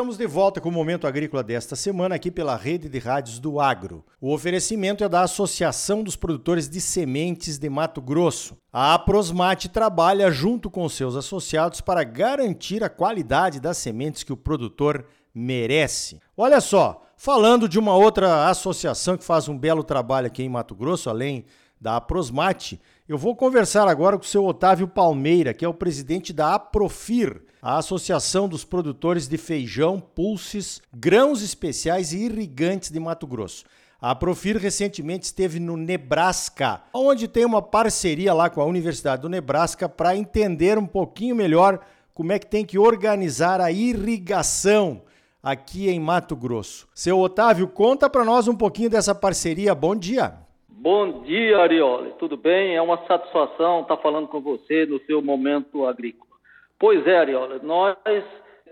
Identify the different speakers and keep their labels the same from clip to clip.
Speaker 1: estamos de volta com o Momento Agrícola desta semana aqui pela Rede de Rádios do Agro. O oferecimento é da Associação dos Produtores de Sementes de Mato Grosso. A Aprosmate trabalha junto com seus associados para garantir a qualidade das sementes que o produtor merece. Olha só, falando de uma outra associação que faz um belo trabalho aqui em Mato Grosso, além da Aprosmate, eu vou conversar agora com o seu Otávio Palmeira, que é o presidente da Aprofir, a Associação dos Produtores de Feijão, Pulses, Grãos Especiais e Irrigantes de Mato Grosso. A Profir recentemente esteve no Nebraska, onde tem uma parceria lá com a Universidade do Nebraska para entender um pouquinho melhor como é que tem que organizar a irrigação aqui em Mato Grosso. Seu Otávio, conta para nós um pouquinho dessa parceria. Bom dia.
Speaker 2: Bom dia, Arioli. Tudo bem? É uma satisfação estar falando com você no seu momento agrícola. Pois é, Ariola, nós,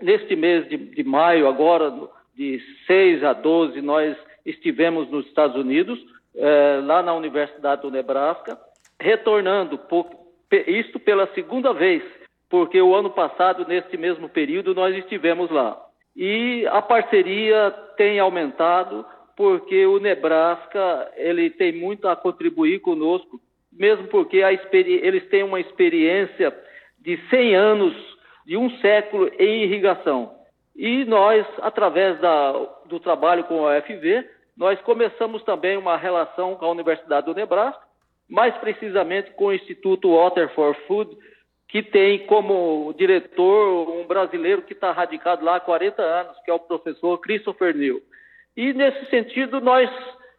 Speaker 2: neste mês de, de maio, agora, de 6 a 12, nós estivemos nos Estados Unidos, eh, lá na Universidade do Nebraska, retornando, por, isto pela segunda vez, porque o ano passado, neste mesmo período, nós estivemos lá. E a parceria tem aumentado, porque o Nebraska ele tem muito a contribuir conosco, mesmo porque eles têm uma experiência de 100 anos, de um século em irrigação. E nós, através da, do trabalho com a UFV, nós começamos também uma relação com a Universidade do Nebraska, mais precisamente com o Instituto Water for Food, que tem como diretor um brasileiro que está radicado lá há 40 anos, que é o professor Christopher New. E, nesse sentido, nós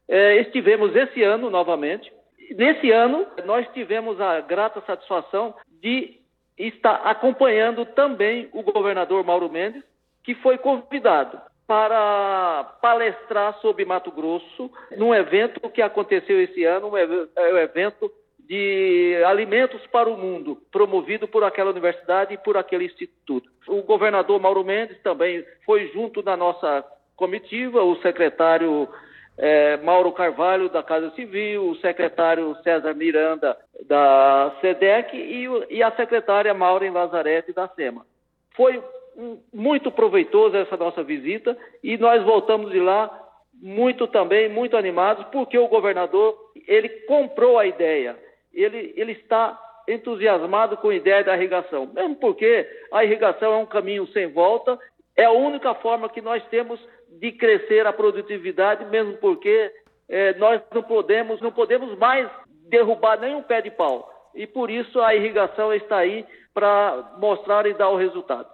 Speaker 2: é, estivemos esse ano novamente. Nesse ano, nós tivemos a grata satisfação de está acompanhando também o governador Mauro Mendes, que foi convidado para palestrar sobre Mato Grosso num evento que aconteceu esse ano, um é evento de alimentos para o mundo, promovido por aquela universidade e por aquele instituto. O governador Mauro Mendes também foi junto da nossa comitiva, o secretário é, Mauro Carvalho, da Casa Civil, o secretário César Miranda, da SEDEC, e, e a secretária Maureen Lazarete, da SEMA. Foi muito proveitosa essa nossa visita e nós voltamos de lá muito também, muito animados, porque o governador, ele comprou a ideia, ele, ele está entusiasmado com a ideia da irrigação, mesmo porque a irrigação é um caminho sem volta, é a única forma que nós temos de crescer a produtividade, mesmo porque é, nós não podemos, não podemos mais derrubar nenhum pé de pau. E por isso a irrigação está aí para mostrar e dar o resultado.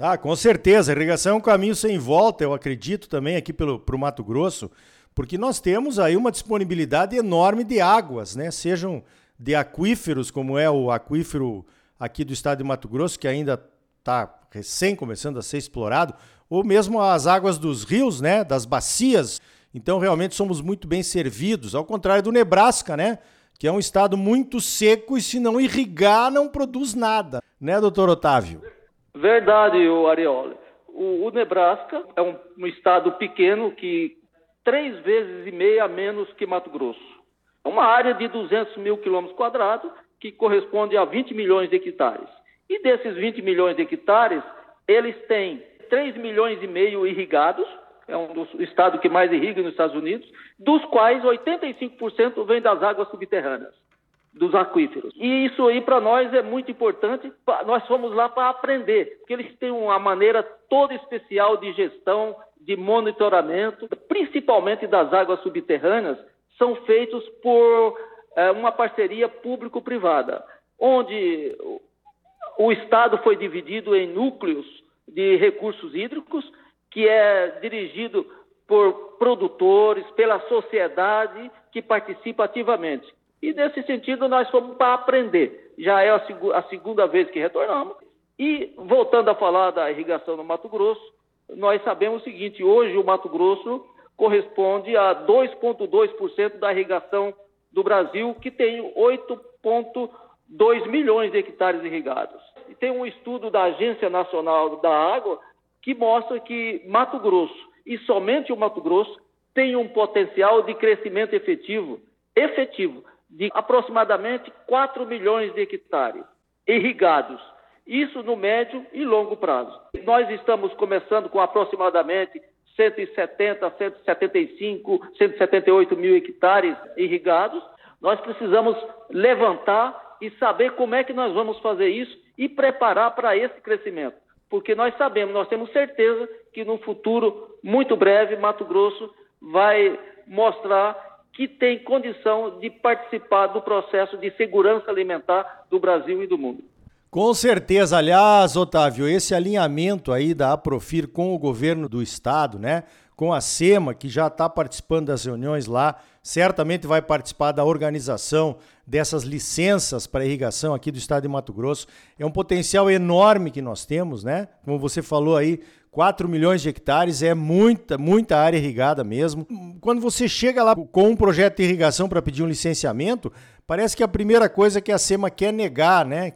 Speaker 1: Ah, com certeza. A irrigação é um caminho sem volta, eu acredito também aqui para o Mato Grosso, porque nós temos aí uma disponibilidade enorme de águas, né? Sejam de aquíferos, como é o aquífero aqui do estado de Mato Grosso, que ainda está recém começando a ser explorado, ou mesmo as águas dos rios, né, das bacias. Então realmente somos muito bem servidos, ao contrário do Nebraska, né, que é um estado muito seco e se não irrigar não produz nada, né, doutor Otávio?
Speaker 2: Verdade, o Arioli. O, o Nebraska é um, um estado pequeno que três vezes e meia menos que Mato Grosso. É uma área de 200 mil quilômetros quadrados que corresponde a 20 milhões de hectares. E desses 20 milhões de hectares, eles têm 3 milhões e meio irrigados, é um dos estados que mais irriga nos Estados Unidos, dos quais 85% vem das águas subterrâneas, dos aquíferos. E isso aí para nós é muito importante. Nós fomos lá para aprender, porque eles têm uma maneira toda especial de gestão, de monitoramento, principalmente das águas subterrâneas, são feitos por é, uma parceria público-privada, onde o Estado foi dividido em núcleos de recursos hídricos, que é dirigido por produtores, pela sociedade que participa ativamente. E nesse sentido nós fomos para aprender. Já é a, seg a segunda vez que retornamos. E voltando a falar da irrigação no Mato Grosso, nós sabemos o seguinte: hoje o Mato Grosso corresponde a 2,2% da irrigação do Brasil, que tem 8,2 milhões de hectares irrigados tem um estudo da Agência Nacional da Água que mostra que Mato Grosso, e somente o Mato Grosso, tem um potencial de crescimento efetivo, efetivo, de aproximadamente 4 milhões de hectares irrigados. Isso no médio e longo prazo. Nós estamos começando com aproximadamente 170, 175, 178 mil hectares irrigados. Nós precisamos levantar e saber como é que nós vamos fazer isso e preparar para esse crescimento. Porque nós sabemos, nós temos certeza que no futuro muito breve, Mato Grosso vai mostrar que tem condição de participar do processo de segurança alimentar do Brasil e do mundo.
Speaker 1: Com certeza, aliás, Otávio, esse alinhamento aí da Aprofir com o governo do estado, né? Com a SEMA, que já está participando das reuniões lá, certamente vai participar da organização dessas licenças para irrigação aqui do estado de Mato Grosso. É um potencial enorme que nós temos, né? Como você falou aí, 4 milhões de hectares é muita, muita área irrigada mesmo. Quando você chega lá com um projeto de irrigação para pedir um licenciamento, parece que a primeira coisa que a SEMA quer negar, né?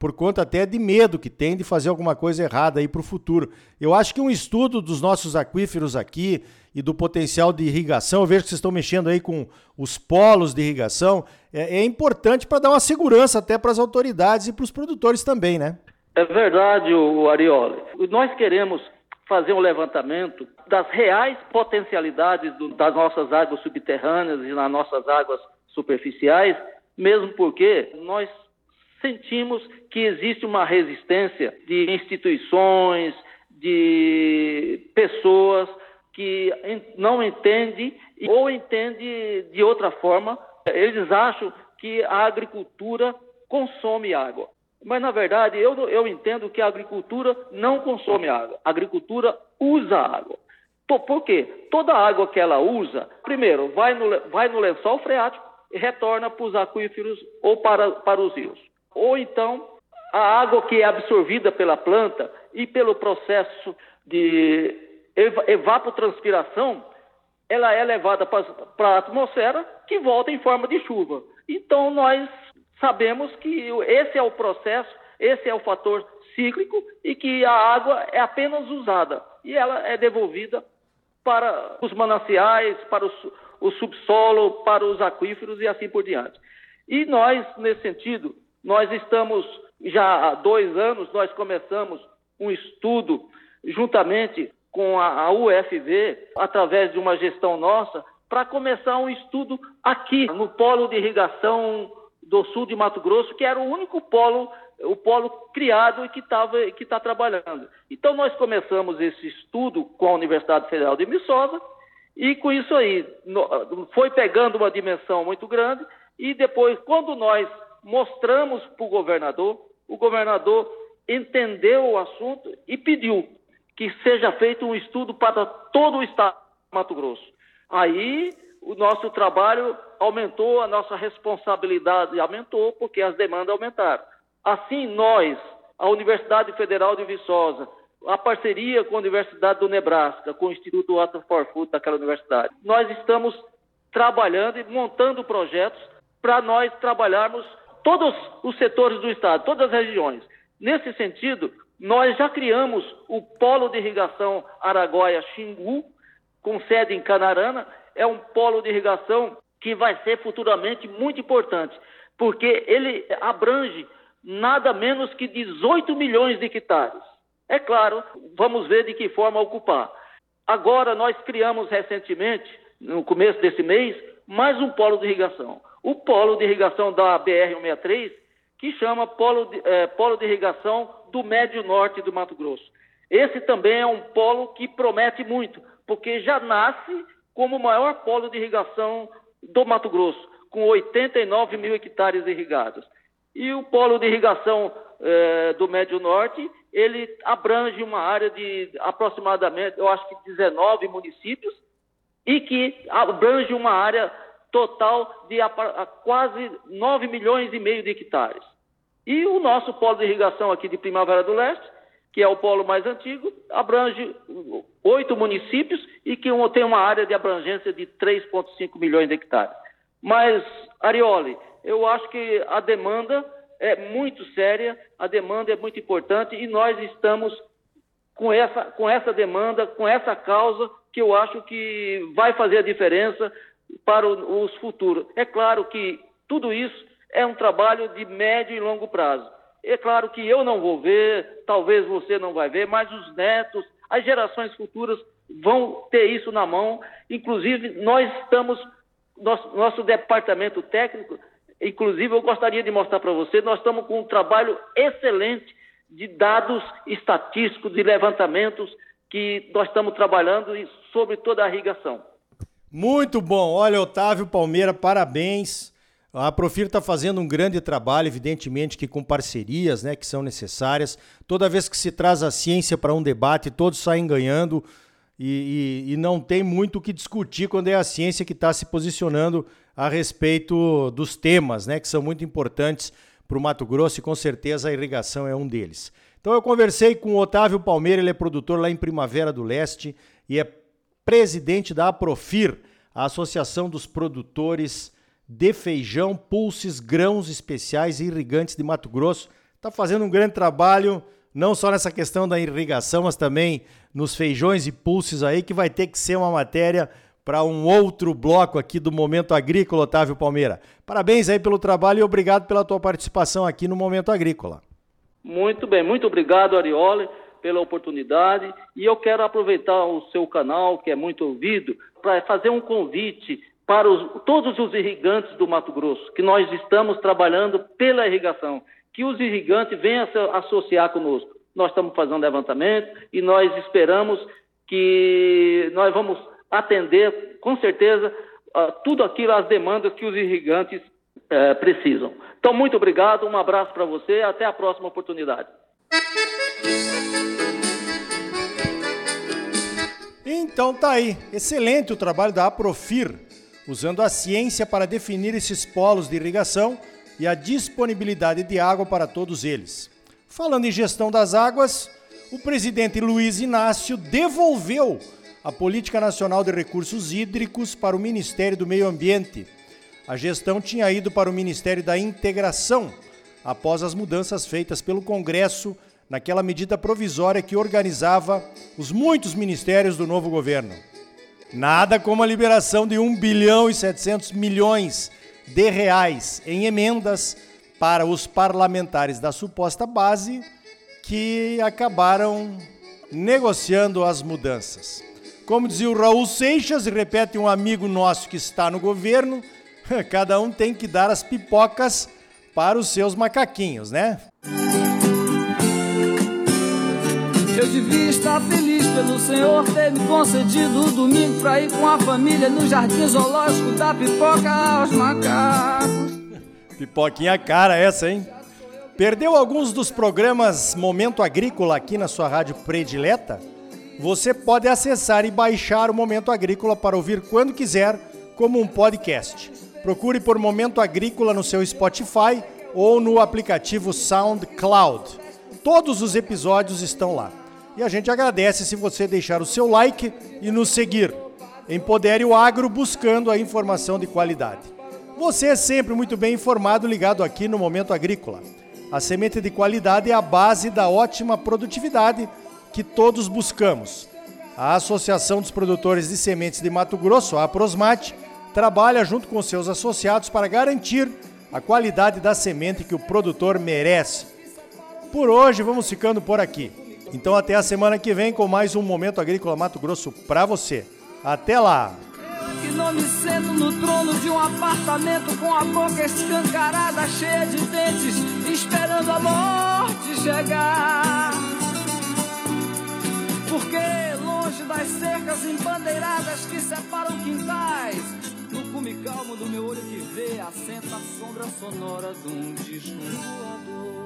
Speaker 1: Por conta até de medo que tem de fazer alguma coisa errada aí para o futuro. Eu acho que um estudo dos nossos aquíferos aqui e do potencial de irrigação, eu vejo que vocês estão mexendo aí com os polos de irrigação, é, é importante para dar uma segurança até para as autoridades e para os produtores também, né?
Speaker 2: É verdade, o Arioli. Nós queremos fazer um levantamento das reais potencialidades do, das nossas águas subterrâneas e nas nossas águas superficiais, mesmo porque nós sentimos que existe uma resistência de instituições, de pessoas que não entendem ou entendem de outra forma. Eles acham que a agricultura consome água. Mas, na verdade, eu, eu entendo que a agricultura não consome água. A agricultura usa água. Por, quê? Toda água que ela usa, primeiro, vai no, vai no lençol freático e retorna para os aquíferos ou para, para os rios. Ou então, a água que é absorvida pela planta e pelo processo de evapotranspiração, ela é levada para a atmosfera que volta em forma de chuva. Então, nós sabemos que esse é o processo, esse é o fator cíclico e que a água é apenas usada e ela é devolvida para os mananciais, para o, o subsolo, para os aquíferos e assim por diante. E nós, nesse sentido, nós estamos já há dois anos, nós começamos um estudo juntamente com a, UFV, através de uma gestão nossa, para começar um estudo aqui no polo de irrigação do sul de Mato Grosso, que era o único polo, o polo criado e que estava que está trabalhando. Então nós começamos esse estudo com a Universidade Federal de Viçosa e com isso aí foi pegando uma dimensão muito grande e depois quando nós mostramos para o governador, o governador entendeu o assunto e pediu que seja feito um estudo para todo o estado de Mato Grosso. Aí o nosso trabalho aumentou, a nossa responsabilidade aumentou, porque as demandas aumentaram. Assim, nós, a Universidade Federal de Viçosa, a parceria com a Universidade do Nebraska, com o Instituto Water for Food daquela universidade, nós estamos trabalhando e montando projetos para nós trabalharmos todos os setores do Estado, todas as regiões. Nesse sentido, nós já criamos o Polo de Irrigação Araguaia-Xingu, com sede em Canarana, é um polo de irrigação que vai ser futuramente muito importante, porque ele abrange nada menos que 18 milhões de hectares. É claro, vamos ver de que forma ocupar. Agora, nós criamos recentemente, no começo desse mês, mais um polo de irrigação. O polo de irrigação da BR-163, que chama polo de, é, polo de irrigação do Médio Norte do Mato Grosso. Esse também é um polo que promete muito, porque já nasce como o maior polo de irrigação do Mato Grosso, com 89 mil hectares irrigados. E o polo de irrigação eh, do Médio Norte, ele abrange uma área de aproximadamente, eu acho que 19 municípios, e que abrange uma área total de quase 9 milhões e meio de hectares. E o nosso polo de irrigação aqui de Primavera do Leste, que é o polo mais antigo, abrange oito municípios e que tem uma área de abrangência de 3,5 milhões de hectares. Mas, Arioli, eu acho que a demanda é muito séria, a demanda é muito importante e nós estamos com essa, com essa demanda, com essa causa, que eu acho que vai fazer a diferença para os futuros. É claro que tudo isso é um trabalho de médio e longo prazo. É claro que eu não vou ver, talvez você não vai ver, mas os netos, as gerações futuras vão ter isso na mão. Inclusive, nós estamos, nosso, nosso departamento técnico, inclusive eu gostaria de mostrar para você, nós estamos com um trabalho excelente de dados estatísticos, de levantamentos que nós estamos trabalhando sobre toda a irrigação.
Speaker 1: Muito bom. Olha, Otávio Palmeira, parabéns. A Profir está fazendo um grande trabalho, evidentemente que com parcerias né, que são necessárias. Toda vez que se traz a ciência para um debate, todos saem ganhando e, e, e não tem muito o que discutir quando é a ciência que está se posicionando a respeito dos temas, né, que são muito importantes para o Mato Grosso e com certeza a irrigação é um deles. Então eu conversei com o Otávio Palmeira, ele é produtor lá em Primavera do Leste e é presidente da Aprofir, a Associação dos Produtores de Feijão, Pulses, Grãos Especiais e Irrigantes de Mato Grosso. Está fazendo um grande trabalho, não só nessa questão da irrigação, mas também nos feijões e pulses aí, que vai ter que ser uma matéria para um outro bloco aqui do Momento Agrícola, Otávio Palmeira. Parabéns aí pelo trabalho e obrigado pela tua participação aqui no Momento Agrícola.
Speaker 2: Muito bem, muito obrigado, Arioli, pela oportunidade. E eu quero aproveitar o seu canal, que é muito ouvido, para fazer um convite para os, todos os irrigantes do Mato Grosso, que nós estamos trabalhando pela irrigação, que os irrigantes venham se associar conosco. Nós estamos fazendo levantamento e nós esperamos que nós vamos atender, com certeza, tudo aquilo, as demandas que os irrigantes eh, precisam. Então, muito obrigado, um abraço para você, até a próxima oportunidade.
Speaker 1: Então tá aí, excelente o trabalho da Aprofir, usando a ciência para definir esses polos de irrigação e a disponibilidade de água para todos eles. Falando em gestão das águas, o presidente Luiz Inácio devolveu a Política Nacional de Recursos Hídricos para o Ministério do Meio Ambiente. A gestão tinha ido para o Ministério da Integração após as mudanças feitas pelo Congresso naquela medida provisória que organizava os muitos ministérios do novo governo. Nada como a liberação de 1 bilhão e 700 milhões de reais em emendas para os parlamentares da suposta base que acabaram negociando as mudanças. Como dizia o Raul Seixas, e repete um amigo nosso que está no governo, cada um tem que dar as pipocas para os seus macaquinhos, né?
Speaker 3: Eu devia estar feliz pelo Senhor ter me concedido o domingo pra ir com a família no jardim zoológico da pipoca aos macacos.
Speaker 1: Pipoquinha cara essa, hein? Perdeu alguns dos programas Momento Agrícola aqui na sua rádio predileta? Você pode acessar e baixar o Momento Agrícola para ouvir quando quiser, como um podcast. Procure por Momento Agrícola no seu Spotify ou no aplicativo SoundCloud. Todos os episódios estão lá. E a gente agradece se você deixar o seu like e nos seguir. Empodere o agro buscando a informação de qualidade. Você é sempre muito bem informado ligado aqui no Momento Agrícola. A semente de qualidade é a base da ótima produtividade que todos buscamos. A Associação dos Produtores de Sementes de Mato Grosso, a Prosmate, trabalha junto com seus associados para garantir a qualidade da semente que o produtor merece. Por hoje vamos ficando por aqui. Então até a semana que vem com mais um Momento Agrícola Mato Grosso para você. Até lá!
Speaker 3: que não me sento no trono de um apartamento com a boca escancarada, cheia de dentes, esperando a morte chegar. Porque longe das cercas embandeiradas que separam quintais, cume calmo do meu olho que vê, assenta a sombra sonora de um disco voador.